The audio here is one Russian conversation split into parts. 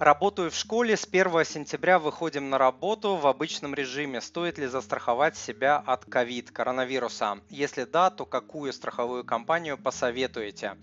Работаю в школе, с 1 сентября выходим на работу в обычном режиме. Стоит ли застраховать себя от ковид, коронавируса? Если да, то какую страховую компанию посоветуете?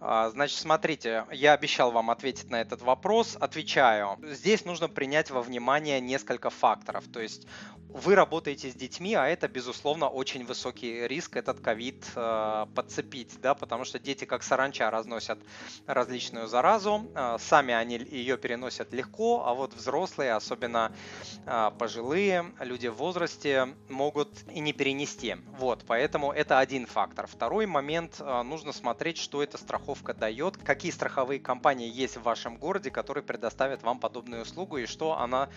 А, значит, смотрите, я обещал вам ответить на этот вопрос. Отвечаю. Здесь нужно принять во внимание несколько факторов. То есть вы работаете с детьми, а это, безусловно, очень высокий риск этот ковид э, подцепить, да, потому что дети как саранча разносят различную заразу, э, сами они ее переносят легко, а вот взрослые, особенно э, пожилые, люди в возрасте могут и не перенести. Вот, поэтому это один фактор. Второй момент, нужно смотреть, что эта страховка дает, какие страховые компании есть в вашем городе, которые предоставят вам подобную услугу и что она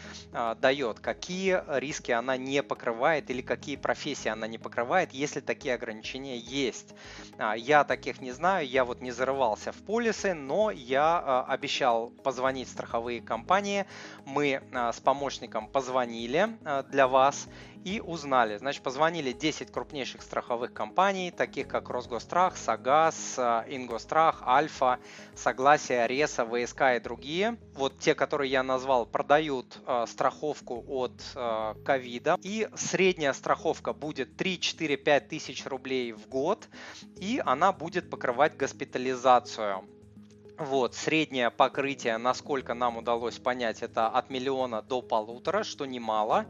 дает, какие риски она не покрывает или какие профессии она не покрывает, если такие ограничения есть. А, я таких не знаю, я вот не зарывался в полисы, но я а, обещал позвонить в страховые компании. Мы а, с помощником позвонили для вас и узнали. Значит, позвонили 10 крупнейших страховых компаний, таких как Росгострах, Сагаз, Ингострах, Альфа, Согласие, Реса, ВСК и другие. Вот те, которые я назвал, продают э, страховку от ковида. Э, и средняя страховка будет 3-4-5 тысяч рублей в год. И она будет покрывать госпитализацию. Вот, среднее покрытие, насколько нам удалось понять, это от миллиона до полутора, что немало.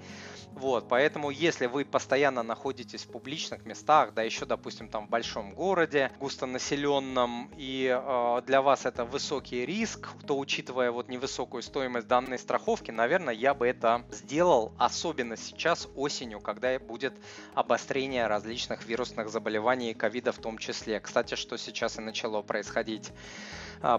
Вот, поэтому если вы постоянно находитесь в публичных местах, да еще, допустим, там в большом городе, густонаселенном, и э, для вас это высокий риск, то учитывая вот невысокую стоимость данной страховки, наверное, я бы это сделал, особенно сейчас осенью, когда будет обострение различных вирусных заболеваний и ковида в том числе. Кстати, что сейчас и начало происходить а,